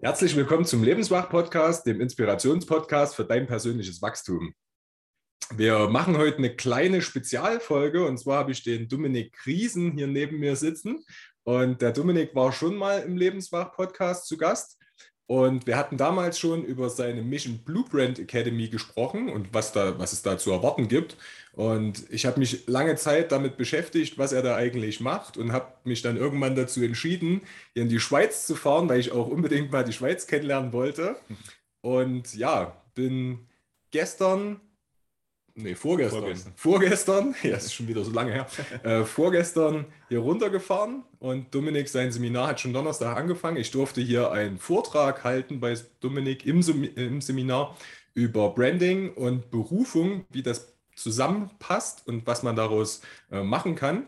Herzlich willkommen zum Lebenswach-Podcast, dem Inspirationspodcast für dein persönliches Wachstum. Wir machen heute eine kleine Spezialfolge und zwar habe ich den Dominik Riesen hier neben mir sitzen. Und der Dominik war schon mal im Lebenswach-Podcast zu Gast. Und wir hatten damals schon über seine Mission Blueprint Academy gesprochen und was, da, was es da zu erwarten gibt. Und ich habe mich lange Zeit damit beschäftigt, was er da eigentlich macht und habe mich dann irgendwann dazu entschieden, hier in die Schweiz zu fahren, weil ich auch unbedingt mal die Schweiz kennenlernen wollte. Und ja, bin gestern nee, vorgestern, vorgestern, vorgestern, ja, es ist schon wieder so lange her, äh, vorgestern hier runtergefahren und Dominik, sein Seminar hat schon Donnerstag angefangen. Ich durfte hier einen Vortrag halten bei Dominik im, im Seminar über Branding und Berufung, wie das zusammenpasst und was man daraus äh, machen kann.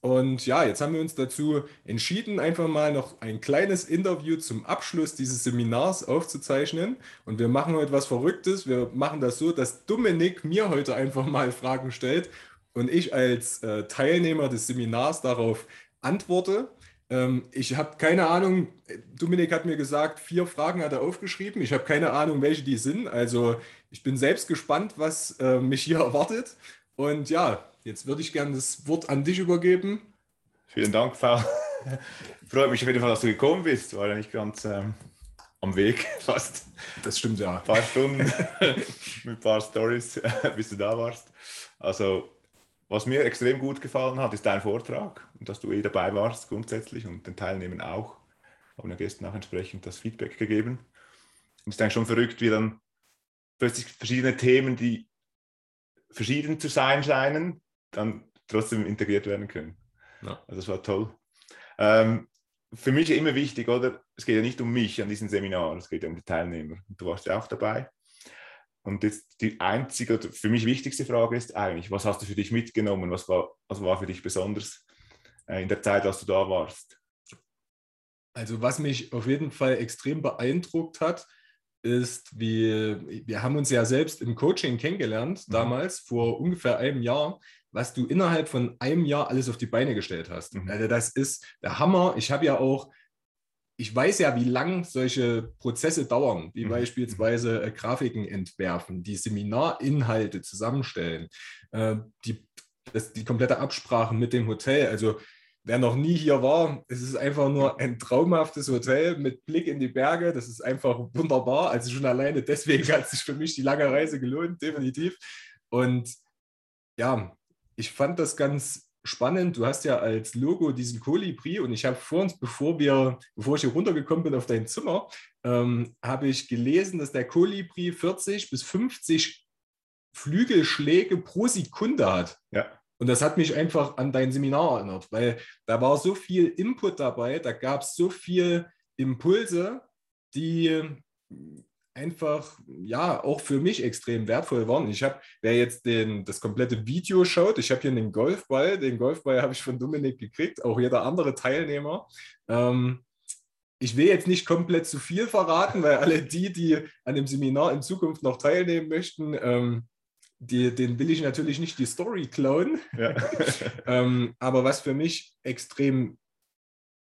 Und ja, jetzt haben wir uns dazu entschieden, einfach mal noch ein kleines Interview zum Abschluss dieses Seminars aufzuzeichnen. Und wir machen heute was Verrücktes. Wir machen das so, dass Dominik mir heute einfach mal Fragen stellt und ich als äh, Teilnehmer des Seminars darauf antworte. Ähm, ich habe keine Ahnung, Dominik hat mir gesagt, vier Fragen hat er aufgeschrieben. Ich habe keine Ahnung, welche die sind. Also ich bin selbst gespannt, was äh, mich hier erwartet. Und ja, Jetzt würde ich gerne das Wort an dich übergeben. Vielen Dank, Paul. Freut mich auf jeden Fall, dass du gekommen bist. War ja nicht ganz ähm, am Weg fast. Das stimmt ja. Ein paar Stunden mit ein paar Stories, bis du da warst. Also, was mir extrem gut gefallen hat, ist dein Vortrag und dass du eh dabei warst grundsätzlich und den Teilnehmern auch. Haben ja gestern auch entsprechend das Feedback gegeben. Und es ist eigentlich schon verrückt, wie dann plötzlich verschiedene Themen, die verschieden zu sein scheinen, dann trotzdem integriert werden können. Ja. Also das war toll. Ähm, für mich immer wichtig, oder? Es geht ja nicht um mich an diesem Seminar, es geht ja um die Teilnehmer. Du warst ja auch dabei. Und jetzt die einzige, oder für mich wichtigste Frage ist eigentlich, was hast du für dich mitgenommen? Was war, was war für dich besonders äh, in der Zeit, als du da warst? Also was mich auf jeden Fall extrem beeindruckt hat, ist, wie wir haben uns ja selbst im Coaching kennengelernt, mhm. damals vor ungefähr einem Jahr was du innerhalb von einem Jahr alles auf die Beine gestellt hast. Mhm. Also das ist der Hammer. Ich habe ja auch, ich weiß ja, wie lang solche Prozesse dauern, wie mhm. beispielsweise äh, Grafiken entwerfen, die Seminarinhalte zusammenstellen, äh, die, das, die komplette Absprache mit dem Hotel. Also wer noch nie hier war, es ist einfach nur ein traumhaftes Hotel mit Blick in die Berge. Das ist einfach wunderbar. Also schon alleine deswegen hat sich für mich die lange Reise gelohnt, definitiv. Und ja, ich fand das ganz spannend. Du hast ja als Logo diesen Kolibri und ich habe vor uns, bevor wir, bevor ich hier runtergekommen bin auf dein Zimmer, ähm, habe ich gelesen, dass der Kolibri 40 bis 50 Flügelschläge pro Sekunde hat. Ja. Und das hat mich einfach an dein Seminar erinnert, weil da war so viel Input dabei, da gab es so viel Impulse, die einfach, ja, auch für mich extrem wertvoll waren. Ich habe, wer jetzt den, das komplette Video schaut, ich habe hier einen Golfball, den Golfball habe ich von Dominik gekriegt, auch jeder andere Teilnehmer. Ähm, ich will jetzt nicht komplett zu viel verraten, weil alle die, die an dem Seminar in Zukunft noch teilnehmen möchten, ähm, die, den will ich natürlich nicht die Story klauen. Ja. ähm, aber was für mich extrem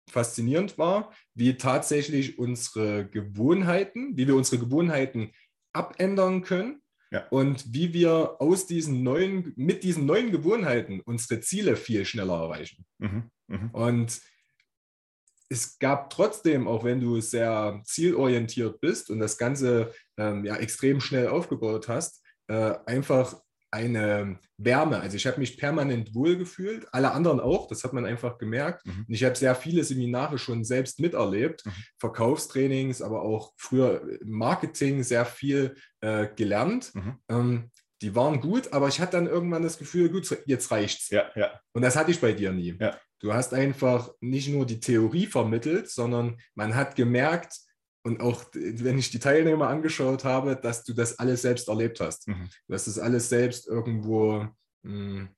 faszinierend war, wie tatsächlich unsere Gewohnheiten, wie wir unsere Gewohnheiten abändern können ja. und wie wir aus diesen neuen, mit diesen neuen Gewohnheiten unsere Ziele viel schneller erreichen. Mhm. Mhm. Und es gab trotzdem, auch wenn du sehr zielorientiert bist und das Ganze ähm, ja extrem schnell aufgebaut hast, äh, einfach eine Wärme. Also ich habe mich permanent wohlgefühlt, alle anderen auch, das hat man einfach gemerkt. Mhm. Und ich habe sehr viele Seminare schon selbst miterlebt, mhm. Verkaufstrainings, aber auch früher Marketing sehr viel äh, gelernt. Mhm. Ähm, die waren gut, aber ich hatte dann irgendwann das Gefühl, gut, jetzt reicht's. Ja, ja. Und das hatte ich bei dir nie. Ja. Du hast einfach nicht nur die Theorie vermittelt, sondern man hat gemerkt, und auch wenn ich die Teilnehmer angeschaut habe, dass du das alles selbst erlebt hast. Mhm. Du hast das alles selbst irgendwo mh, hm,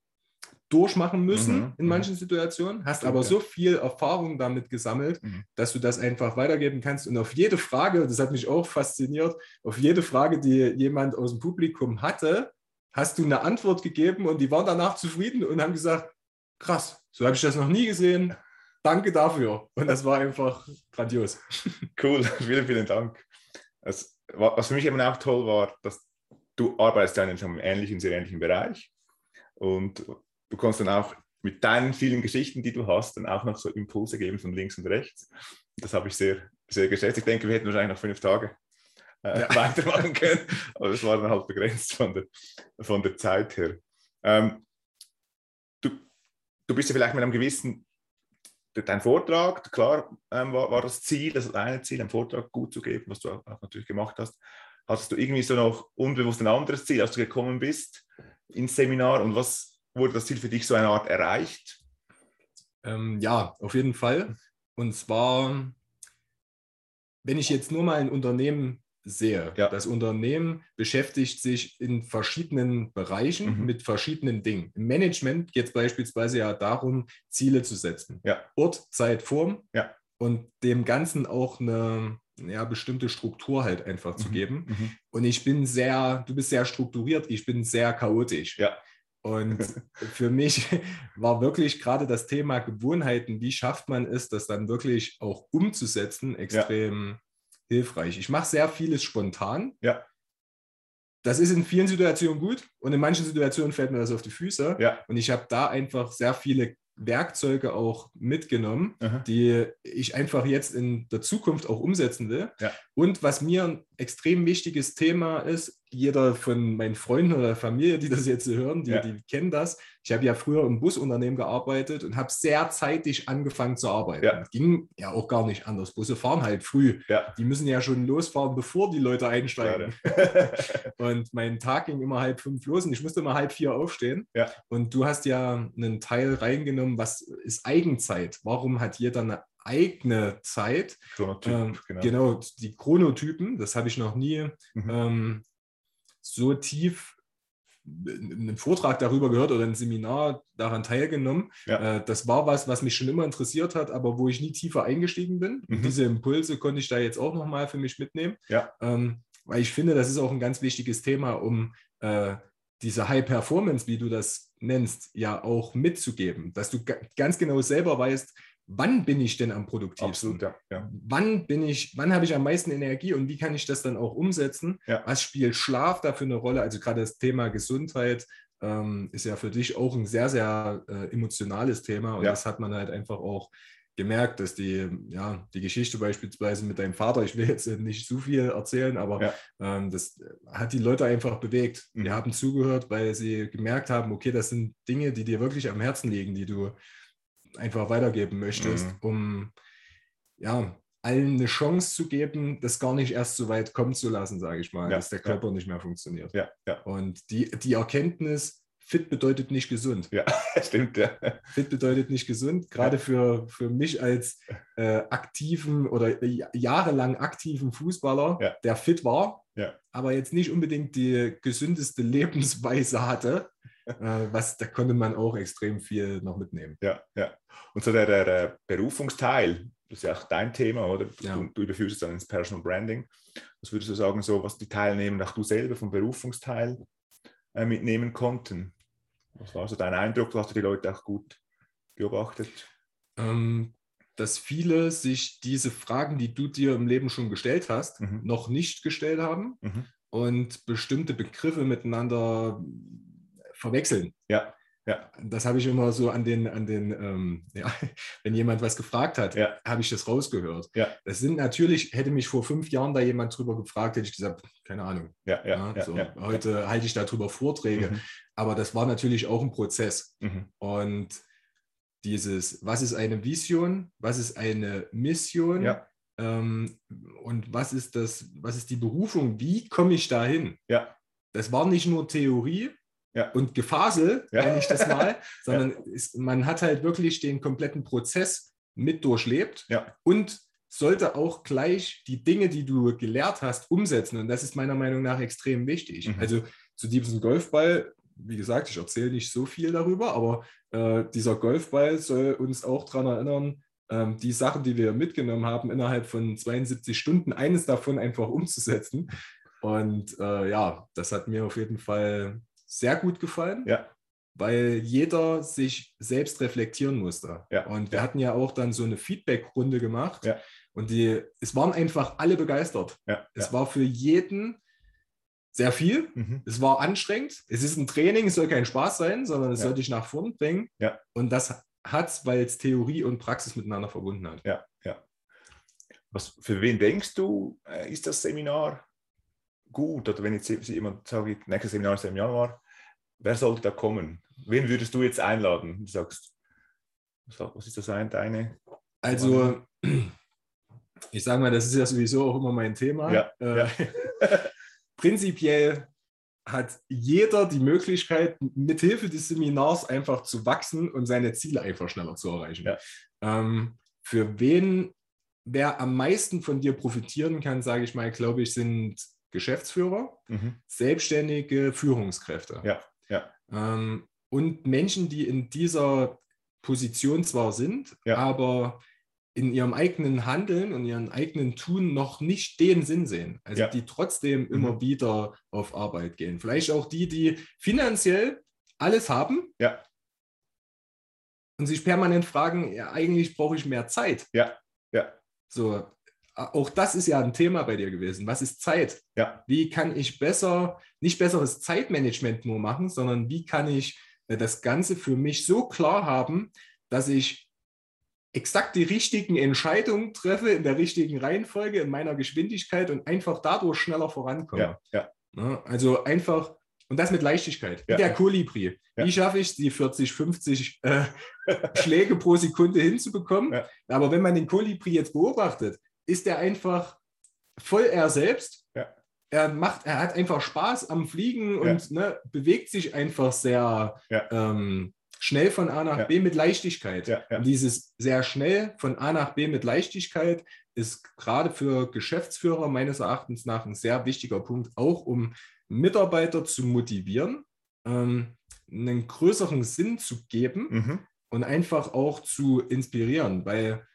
durchmachen müssen mhm. in mhm. manchen Situationen, hast aber so viel Erfahrung damit gesammelt, mhm. dass du das einfach weitergeben kannst. Und auf jede Frage, das hat mich auch fasziniert, auf jede Frage, die jemand aus dem Publikum hatte, hast du eine Antwort gegeben und die waren danach zufrieden und haben gesagt, krass, so habe ich das noch nie gesehen. Danke dafür. Und das war einfach grandios. Cool, vielen, vielen Dank. Das, was für mich eben auch toll war, dass du arbeitest ja in einem ähnlichen, sehr ähnlichen Bereich und du kannst dann auch mit deinen vielen Geschichten, die du hast, dann auch noch so Impulse geben von links und rechts. Das habe ich sehr, sehr geschätzt. Ich denke, wir hätten wahrscheinlich noch fünf Tage äh, ja. weitermachen können, aber das war dann halt begrenzt von der, von der Zeit her. Ähm, du, du bist ja vielleicht mit einem gewissen, dein Vortrag, klar ähm, war, war, das Ziel, das eine Ziel, einen Vortrag gut zu geben, was du auch, natürlich gemacht hast. Hattest du irgendwie so noch unbewusst ein anderes Ziel, als du gekommen bist ins Seminar und was wurde das Ziel für dich so eine Art erreicht? Ähm, ja, auf jeden Fall. Und zwar, wenn ich jetzt nur mal ein Unternehmen sehe, ja. das Unternehmen beschäftigt sich in verschiedenen Bereichen mhm. mit verschiedenen Dingen. Im Management geht es beispielsweise ja darum, Ziele zu setzen. Ja. Ort, Zeit, Form ja. und dem Ganzen auch eine ja, bestimmte Struktur halt einfach zu mhm. geben. Mhm. Und ich bin sehr, du bist sehr strukturiert, ich bin sehr chaotisch. Ja. Und für mich war wirklich gerade das Thema Gewohnheiten, wie schafft man es, das dann wirklich auch umzusetzen, extrem. Hilfreich. Ich mache sehr vieles spontan. Ja. Das ist in vielen Situationen gut und in manchen Situationen fällt mir das auf die Füße. Ja. Und ich habe da einfach sehr viele Werkzeuge auch mitgenommen, Aha. die ich einfach jetzt in der Zukunft auch umsetzen will. Ja. Und was mir extrem wichtiges Thema ist, jeder von meinen Freunden oder Familie, die das jetzt hören, die, ja. die kennen das. Ich habe ja früher im Busunternehmen gearbeitet und habe sehr zeitig angefangen zu arbeiten. Ja. Ging ja auch gar nicht anders. Busse fahren halt früh. Ja. Die müssen ja schon losfahren, bevor die Leute einsteigen. und mein Tag ging immer halb fünf los und ich musste immer halb vier aufstehen. Und du hast ja einen Teil reingenommen, was ist Eigenzeit? Warum hat jeder eine eigene Zeit. Chronotyp, ähm, genau. genau. die Chronotypen, das habe ich noch nie mhm. ähm, so tief einen Vortrag darüber gehört oder ein Seminar daran teilgenommen. Ja. Äh, das war was, was mich schon immer interessiert hat, aber wo ich nie tiefer eingestiegen bin. Mhm. diese Impulse konnte ich da jetzt auch nochmal für mich mitnehmen. Ja. Ähm, weil ich finde, das ist auch ein ganz wichtiges Thema, um äh, diese High Performance, wie du das nennst, ja auch mitzugeben. Dass du ganz genau selber weißt, wann bin ich denn am produktivsten? Absolut, ja, ja. Wann bin ich, wann habe ich am meisten Energie und wie kann ich das dann auch umsetzen? Ja. Was spielt Schlaf dafür eine Rolle? Also gerade das Thema Gesundheit ähm, ist ja für dich auch ein sehr, sehr äh, emotionales Thema und das hat man halt einfach auch gemerkt, dass die, ja, die Geschichte beispielsweise mit deinem Vater, ich will jetzt nicht zu viel erzählen, aber ähm, das hat die Leute einfach bewegt. Mhm. Die haben zugehört, weil sie gemerkt haben, okay, das sind Dinge, die dir wirklich am Herzen liegen, die du einfach weitergeben möchtest, mhm. um ja, allen eine Chance zu geben, das gar nicht erst so weit kommen zu lassen, sage ich mal, ja, dass der Körper ja. nicht mehr funktioniert. Ja, ja. Und die, die Erkenntnis, fit bedeutet nicht gesund. Ja, stimmt, ja. Fit bedeutet nicht gesund, gerade für, für mich als äh, aktiven oder jahrelang aktiven Fußballer, der fit war, aber jetzt nicht unbedingt die gesündeste Lebensweise hatte, äh, was, da konnte man auch extrem viel noch mitnehmen. Ja, ja. Und so der, der, der Berufungsteil, das ist ja auch dein Thema, oder? Ja. Du, du, überführst es dann ins Personal Branding. Was würdest du sagen, so was die Teilnehmer, auch du selber vom Berufungsteil äh, mitnehmen konnten? Was war so dein Eindruck? Du hast die Leute auch gut beobachtet? Ähm, dass viele sich diese Fragen, die du dir im Leben schon gestellt hast, mhm. noch nicht gestellt haben mhm. und bestimmte Begriffe miteinander verwechseln. Ja. Ja. Das habe ich immer so an den, an den ähm, ja, wenn jemand was gefragt hat, ja. habe ich das rausgehört. Ja. Das sind natürlich, hätte mich vor fünf Jahren da jemand drüber gefragt, hätte ich gesagt, keine Ahnung. Ja, ja, ja so, heute halte ich darüber Vorträge. Mhm. Aber das war natürlich auch ein Prozess. Mhm. Und dieses, was ist eine Vision, was ist eine Mission ja. ähm, und was ist das, was ist die Berufung, wie komme ich dahin? Ja. Das war nicht nur Theorie, ja. und Gefasel, ja. nenne ich das mal, sondern ja. ist, man hat halt wirklich den kompletten Prozess mit durchlebt ja. und sollte auch gleich die Dinge, die du gelehrt hast, umsetzen. Und das ist meiner Meinung nach extrem wichtig. Mhm. Also zu diesem Golfball, wie gesagt, ich erzähle nicht so viel darüber, aber äh, dieser Golfball soll uns auch daran erinnern, äh, die Sachen, die wir mitgenommen haben, innerhalb von 72 Stunden, eines davon einfach umzusetzen. Und äh, ja, das hat mir auf jeden Fall sehr gut gefallen. Ja. weil jeder sich selbst reflektieren musste. Ja, und wir hatten ja auch dann so eine Feedback-Runde gemacht. Ja. Und die, es waren einfach alle begeistert. Ja, Es war für jeden sehr viel. Mhm. Es war anstrengend. Es ist ein Training, es soll kein Spaß sein, sondern es soll dich nach vorn bringen. Und das hat es, weil es Theorie und Praxis miteinander verbunden hat. Was, für wen denkst du, äh, ist das Seminar gut? Oder wenn jetzt jemand sagt, nächstes Seminar ist im Januar, wer sollte da kommen? Wen würdest du jetzt einladen? Du sagst, was ist das ein, deine? Also, ich sage mal, das ist ja sowieso auch immer mein Thema. Ja, Äh, ja. Prinzipiell hat jeder die Möglichkeit, mithilfe des Seminars einfach zu wachsen und seine Ziele einfach schneller zu erreichen. Ja. Ähm, für wen, wer am meisten von dir profitieren kann, sage ich mal, glaube ich, sind Geschäftsführer, Mhm. selbstständige Führungskräfte. Ja, ja. Ähm, und Menschen, die in dieser Position zwar sind, Ja. aber in ihrem eigenen Handeln und ihrem eigenen Tun noch nicht den Sinn sehen. Also Ja. die trotzdem Mhm. immer wieder auf Arbeit gehen. Vielleicht auch die, die finanziell alles haben Ja. und sich permanent fragen, ja, eigentlich brauche ich mehr Zeit. Ja, ja. So, auch das ist ja ein Thema bei dir gewesen. Was ist Zeit? Ja. Wie kann ich besser, nicht besseres Zeitmanagement nur machen, sondern wie kann ich äh, das Ganze für mich so klar haben, dass ich exakt die richtigen Entscheidungen treffe in der richtigen Reihenfolge, in meiner Geschwindigkeit und einfach dadurch schneller vorankomme. Ja, ja. Ne? Also einfach, und das mit Leichtigkeit, Ja. der Kolibri. Wie schaffe ich es, die 40, 50 äh, Schläge pro Sekunde hinzubekommen? Aber wenn man den Kolibri jetzt beobachtet, ist er einfach voll er selbst. Ja. Er, macht, er hat einfach Spaß am Fliegen und ne, bewegt sich einfach sehr ähm, schnell von A nach. B mit Leichtigkeit. Dieses sehr schnell von A nach B mit Leichtigkeit ist gerade für Geschäftsführer meines Erachtens nach ein sehr wichtiger Punkt, auch um Mitarbeiter zu motivieren, ähm, einen größeren Sinn zu geben Mhm. und einfach auch zu inspirieren, weil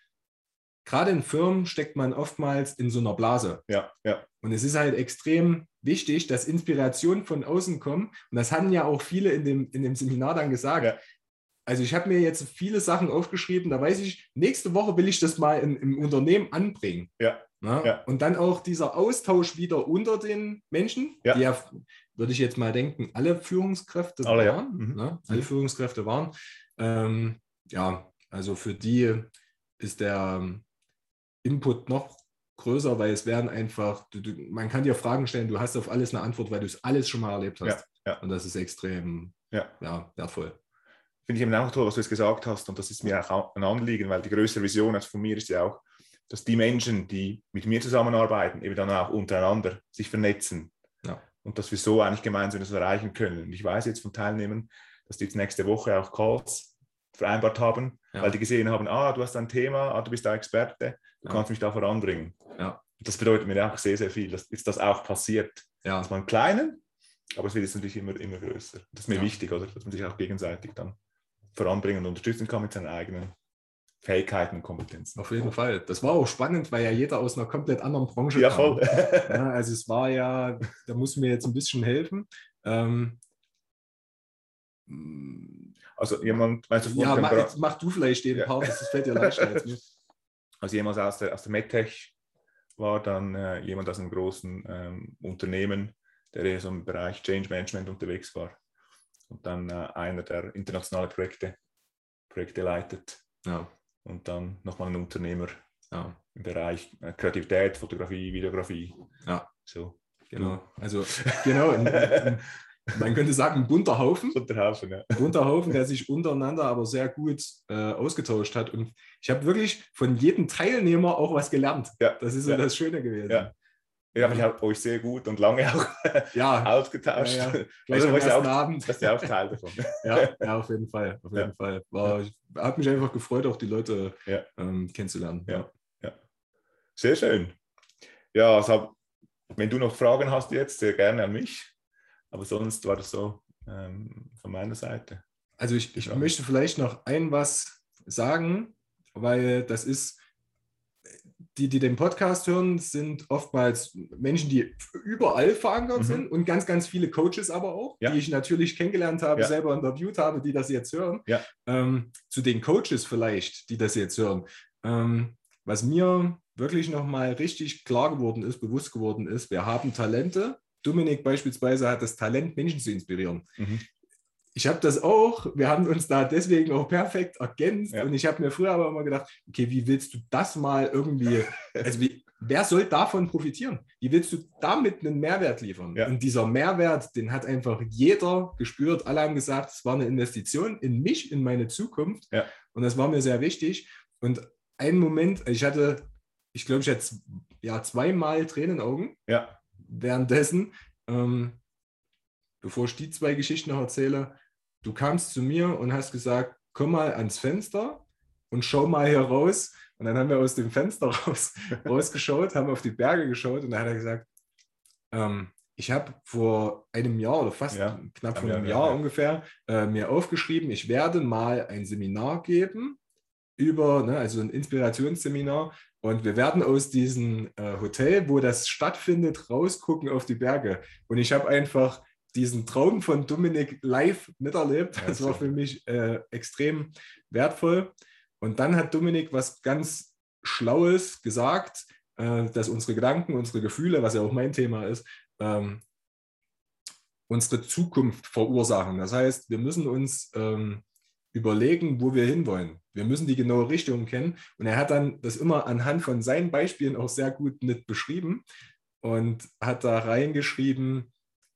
gerade in Firmen steckt man oftmals in so einer Blase. Ja, ja. Und es ist halt extrem wichtig, dass Inspirationen von außen kommen. Und das hatten ja auch viele in dem, in dem Seminar dann gesagt. Ja. Also ich habe mir jetzt viele Sachen aufgeschrieben, da weiß ich, nächste Woche will ich das mal in, im Unternehmen anbringen. Ja. Ja. Und dann auch dieser Austausch wieder unter den Menschen, Ja. die ja, würde ich jetzt mal denken, alle Führungskräfte Alle, ja. waren. Mhm. Ne? Alle. Führungskräfte waren. Ähm, ja, also für die ist der Input noch größer, weil es werden einfach, du, du, man kann dir Fragen stellen, du hast auf alles eine Antwort, weil du es alles schon mal erlebt hast. Ja, ja. Und das ist extrem Ja. Ja, wertvoll. Finde ich eben auch toll, was du jetzt gesagt hast. Und das ist mir auch ein Anliegen, weil die größere Vision also von mir ist ja auch, dass die Menschen, die mit mir zusammenarbeiten, eben dann auch untereinander sich vernetzen. Ja. Und dass wir so eigentlich gemeinsam das erreichen können. Und ich weiß jetzt von Teilnehmern, dass die jetzt nächste Woche auch Calls vereinbart haben, Ja. weil die gesehen haben, ah, du hast ein Thema, ah, du bist da Experte, du Ja. kannst mich da voranbringen. Ja. Das bedeutet mir auch sehr, sehr viel, dass jetzt das auch passiert. Ja, Dass man Kleinen, aber es wird jetzt natürlich immer, immer größer. Das ist mir wichtig, oder? Dass man sich auch gegenseitig dann voranbringen und unterstützen kann mit seinen eigenen Fähigkeiten und Kompetenzen. auf jeden Fall. Das war auch spannend, weil ja jeder aus einer komplett anderen Branche Ja, kam. voll. Ja, also es war ja, da muss mir jetzt ein bisschen helfen. Ähm, Also jemand, meinst du, ja, mach, jetzt mach du vielleicht den Ja. Part, das fällt dir leichter als mir. also jemand aus der, aus der MedTech war dann äh, jemand aus einem großen ähm, Unternehmen, der eher so im Bereich Change Management unterwegs war. Und dann äh, einer, der internationale Projekte, Projekte leitet. Ja, Und dann nochmal ein Unternehmer ja, im Bereich äh, Kreativität, Fotografie, Videografie. Ja. So. genau. Also, genau. ein- ein- man könnte sagen, ein bunter Haufen. Unterhaufen, ja. Ein bunter Haufen, der sich untereinander aber sehr gut äh, ausgetauscht hat. Und ich habe wirklich von jedem Teilnehmer auch was gelernt. Ja, Das ist so ja. das Schöne gewesen. Ja. Ja, ich habe euch sehr gut und lange auch Ja, ausgetauscht. Ja, ja. Also am ersten auch, Abend. das ist ja auch Teil davon. Ja, ja, auf jeden Fall. Auf jeden Ja. Fall. War, ich, hat mich einfach gefreut, auch die Leute Ja. ähm, kennenzulernen. Ja. Sehr schön. Ja, also, wenn du noch Fragen hast jetzt, sehr gerne an mich. Aber sonst war das so ähm, von meiner Seite. Also ich, ich Ja. möchte vielleicht noch ein was sagen, weil das ist, die, die den Podcast hören, sind oftmals Menschen, die überall verankert mhm. sind und ganz, ganz viele Coaches aber auch, ja. die ich natürlich kennengelernt habe, ja. selber interviewt habe, die das jetzt hören. Ja. Ähm, zu den Coaches vielleicht, die das jetzt hören. Ähm, was mir wirklich nochmal richtig klar geworden ist, bewusst geworden ist, wir haben Talente. Dominik beispielsweise hat das Talent, Menschen zu inspirieren. Mhm ich habe das auch, wir haben uns da deswegen auch perfekt ergänzt ja. und ich habe mir früher aber immer gedacht, okay, wie willst du das mal irgendwie, also wie, wer soll davon profitieren? Wie willst du damit einen Mehrwert liefern? Ja. Und dieser Mehrwert, den hat einfach jeder gespürt. Alle haben gesagt, es war eine Investition in mich, in meine Zukunft ja. und das war mir sehr wichtig. Und ein Moment, ich hatte, ich glaube, ich hatte ja zweimal Tränenaugen ja. Währenddessen. Ähm, bevor ich die zwei Geschichten noch erzähle, Du kamst zu mir und hast gesagt, komm mal ans Fenster und schau mal hier raus. Und dann haben wir aus dem Fenster raus, rausgeschaut, haben auf die Berge geschaut und dann hat er gesagt, ähm, ich habe vor einem Jahr oder fast ja, knapp vor einem Jahr ja. ungefähr äh, mir aufgeschrieben, ich werde mal ein Seminar geben über, ne, also ein Inspirationsseminar und wir werden aus diesem äh, Hotel, wo das stattfindet, rausgucken auf die Berge. Und ich habe einfach diesen Traum von Dominik live miterlebt. Das war für mich äh, extrem wertvoll. Und dann hat Dominik was ganz Schlaues gesagt, äh, dass unsere Gedanken, unsere Gefühle, was ja auch mein Thema ist, ähm, unsere Zukunft verursachen. Das heißt, wir müssen uns ähm, überlegen, wo wir hinwollen. Wir müssen die genaue Richtung kennen. Und er hat dann das immer anhand von seinen Beispielen auch sehr gut mit beschrieben und hat da reingeschrieben,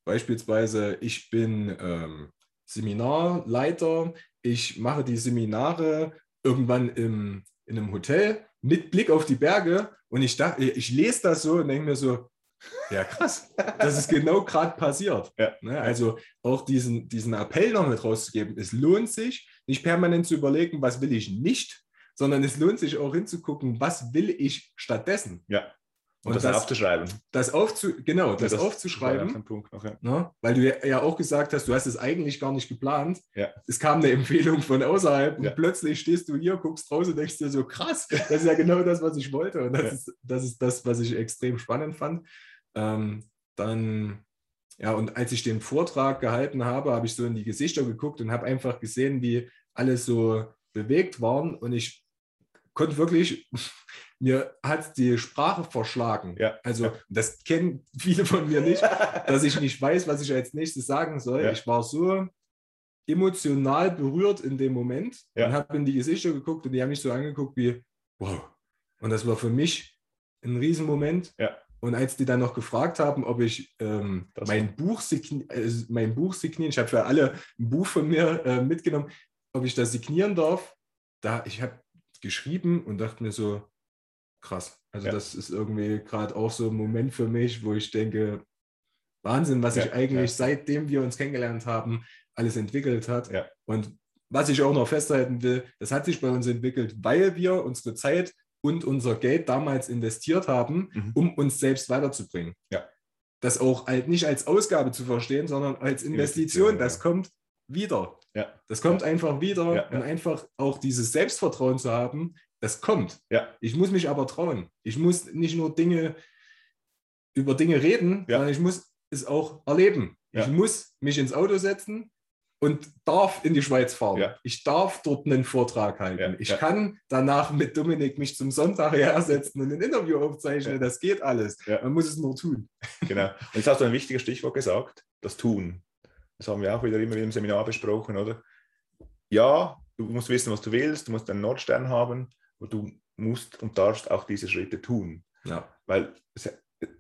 Beispielsweise, ich bin ähm, Seminarleiter, ich mache die Seminare irgendwann im, in einem Hotel mit Blick auf die Berge und ich, dachte, ich lese das so und denke mir so, ja, krass. Das ist genau gerade passiert. Ja. Ne? Also auch diesen, diesen Appell noch mit rauszugeben. Es lohnt sich, nicht permanent zu überlegen, was will ich nicht, sondern es lohnt sich auch hinzugucken, was will ich stattdessen. Ja. Und, und das, das, aufzuschreiben. Das aufzu genau, das, das aufzuschreiben. Noch, ja. Na, ne? weil du ja auch gesagt hast, du hast es eigentlich gar nicht geplant. Ja. Es kam eine Empfehlung von außerhalb und plötzlich stehst du hier, guckst raus und denkst dir so, krass, das ist ja genau das, was ich wollte. Und das, ist, das ist das, was ich extrem spannend fand. Ähm, dann, ja, und als ich den Vortrag gehalten habe, habe ich so in die Gesichter geguckt und habe einfach gesehen, wie alles so bewegt waren. Und ich konnte wirklich mir hat die Sprache verschlagen. Ja. Also das kennen viele von mir nicht, dass ich nicht weiß, was ich als nächstes sagen soll. Ja. Ich war so emotional berührt in dem Moment ja. und habe in die Gesichter geguckt und die haben mich so angeguckt wie, wow. Und das war für mich ein Riesenmoment. Ja. Und als die dann noch gefragt haben, ob ich ähm, mein, Buch äh, mein Buch signieren, ich habe für alle ein Buch von mir äh, mitgenommen, ob ich das signieren darf, da ich habe geschrieben und dachte mir so, krass. Also ja. das ist irgendwie gerade auch so ein Moment für mich, wo ich denke, Wahnsinn, was ja, sich eigentlich ja. seitdem wir uns kennengelernt haben, alles entwickelt hat. Und was ich auch noch festhalten will, das hat sich bei uns entwickelt, weil wir unsere Zeit und unser Geld damals investiert haben, mhm. um uns selbst weiterzubringen. Ja. Das auch halt nicht als Ausgabe zu verstehen, sondern als Investition. Das kommt wieder. Ja. Das kommt einfach wieder ja, und einfach auch dieses Selbstvertrauen zu haben, das kommt. Ja. Ich muss mich aber trauen. Ich muss nicht nur Dinge über Dinge reden, ja. sondern ich muss es auch erleben. Ich muss mich ins Auto setzen und darf in die Schweiz fahren. Ich darf dort einen Vortrag halten. Ich kann danach mit Dominik mich zum Sonntag hersetzen und ein Interview aufzeichnen. Das geht alles. Man muss es nur tun. Genau. Und jetzt hast du ein wichtiges Stichwort gesagt, das Tun. Das haben wir auch wieder immer im Seminar besprochen, oder? Ja, du musst wissen, was du willst, du musst einen Nordstern haben, und du musst und darfst auch diese Schritte tun. Ja. Weil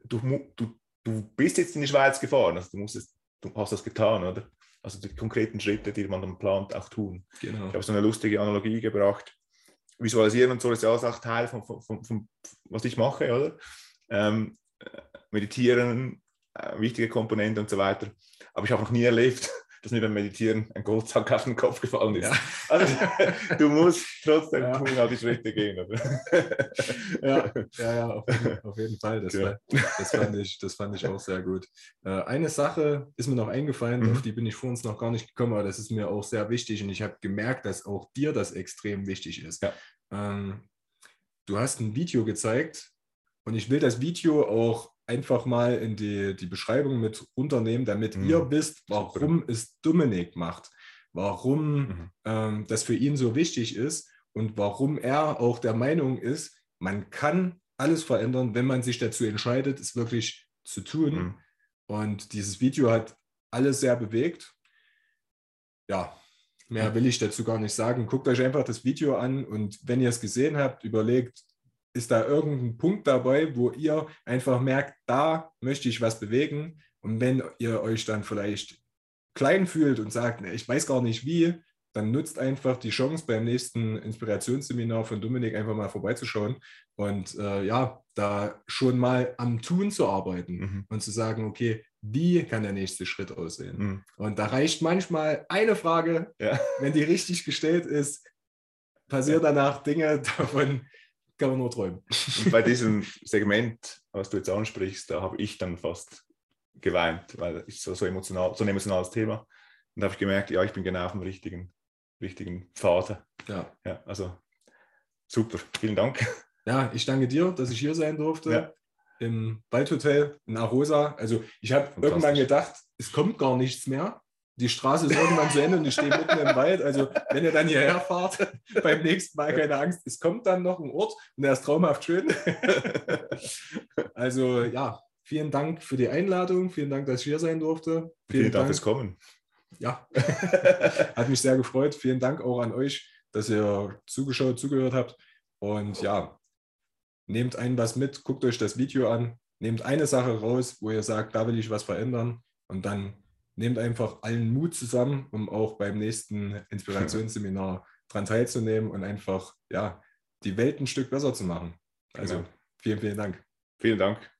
du, du, du bist jetzt in die Schweiz gefahren, also du, musst es, du hast das getan, oder? Also die konkreten Schritte, die man dann plant, auch tun. Genau. Ich habe so eine lustige Analogie gebracht. Visualisieren und so ist ja auch Teil von, von, von, von was ich mache, oder? Ähm, meditieren, äh, wichtige Komponente und so weiter. Aber ich habe noch nie erlebt, dass mir beim Meditieren ein Goldsack auf den Kopf gefallen ist. Ja. Also, du musst trotzdem ja. tun, auch die Schritte gehen. Oder? Ja, ja, ja auf, jeden, auf jeden Fall. Das, ja. das, fand ich, das fand ich auch sehr gut. Äh, eine Sache ist mir noch eingefallen, mhm. auf die bin ich vor uns noch gar nicht gekommen, aber das ist mir auch sehr wichtig und ich habe gemerkt, dass auch dir das extrem wichtig ist. Ähm, du hast ein Video gezeigt und ich will das Video auch einfach mal in die, die Beschreibung mit runternehmen, damit mhm. ihr wisst, warum es Dominik macht, warum mhm. ähm, das für ihn so wichtig ist und warum er auch der Meinung ist, man kann alles verändern, wenn man sich dazu entscheidet, es wirklich zu tun. Mhm. Und dieses Video hat alles sehr bewegt. Ja, mehr will ich dazu gar nicht sagen. Guckt euch einfach das Video an und wenn ihr es gesehen habt, überlegt, ist da irgendein Punkt dabei, wo ihr einfach merkt, da möchte ich was bewegen. Und wenn ihr euch dann vielleicht klein fühlt und sagt, ich weiß gar nicht wie, dann nutzt einfach die Chance beim nächsten Inspirationsseminar von Dominik einfach mal vorbeizuschauen und äh, ja, da schon mal am Tun zu arbeiten mhm. und zu sagen, okay, wie kann der nächste Schritt aussehen? Mhm. Und da reicht manchmal eine Frage, ja. wenn die richtig gestellt ist, passiert danach Dinge, davon kann man nur träumen. Und bei diesem Segment, was du jetzt ansprichst, da habe ich dann fast geweint, weil es so, so, emotional, so ein emotionales Thema. Und da habe ich gemerkt, ja, ich bin genau auf dem richtigen, richtigen Pfad. Ja. ja. Also super, vielen Dank. Ja, ich danke dir, dass ich hier sein durfte. Ja. Im Waldhotel in Arosa. Also ich habe irgendwann gedacht, es kommt gar nichts mehr. Die Straße ist irgendwann zu Ende und ich stehe mitten im Wald. Also wenn ihr dann hierher fahrt, beim nächsten Mal keine Angst, es kommt dann noch ein Ort und der ist traumhaft schön. also ja, vielen Dank für die Einladung. Vielen Dank, dass ich hier sein durfte. Vielen, vielen Dank fürs Kommen. Ja, hat mich sehr gefreut. Vielen Dank auch an euch, dass ihr zugeschaut, zugehört habt. Und ja, nehmt ein was mit, guckt euch das Video an, nehmt eine Sache raus, wo ihr sagt, da will ich was verändern und dann nehmt einfach allen Mut zusammen, um auch beim nächsten Inspirationsseminar dran teilzunehmen und einfach ja, die Welt ein Stück besser zu machen. Also genau. vielen, vielen Dank. Vielen Dank.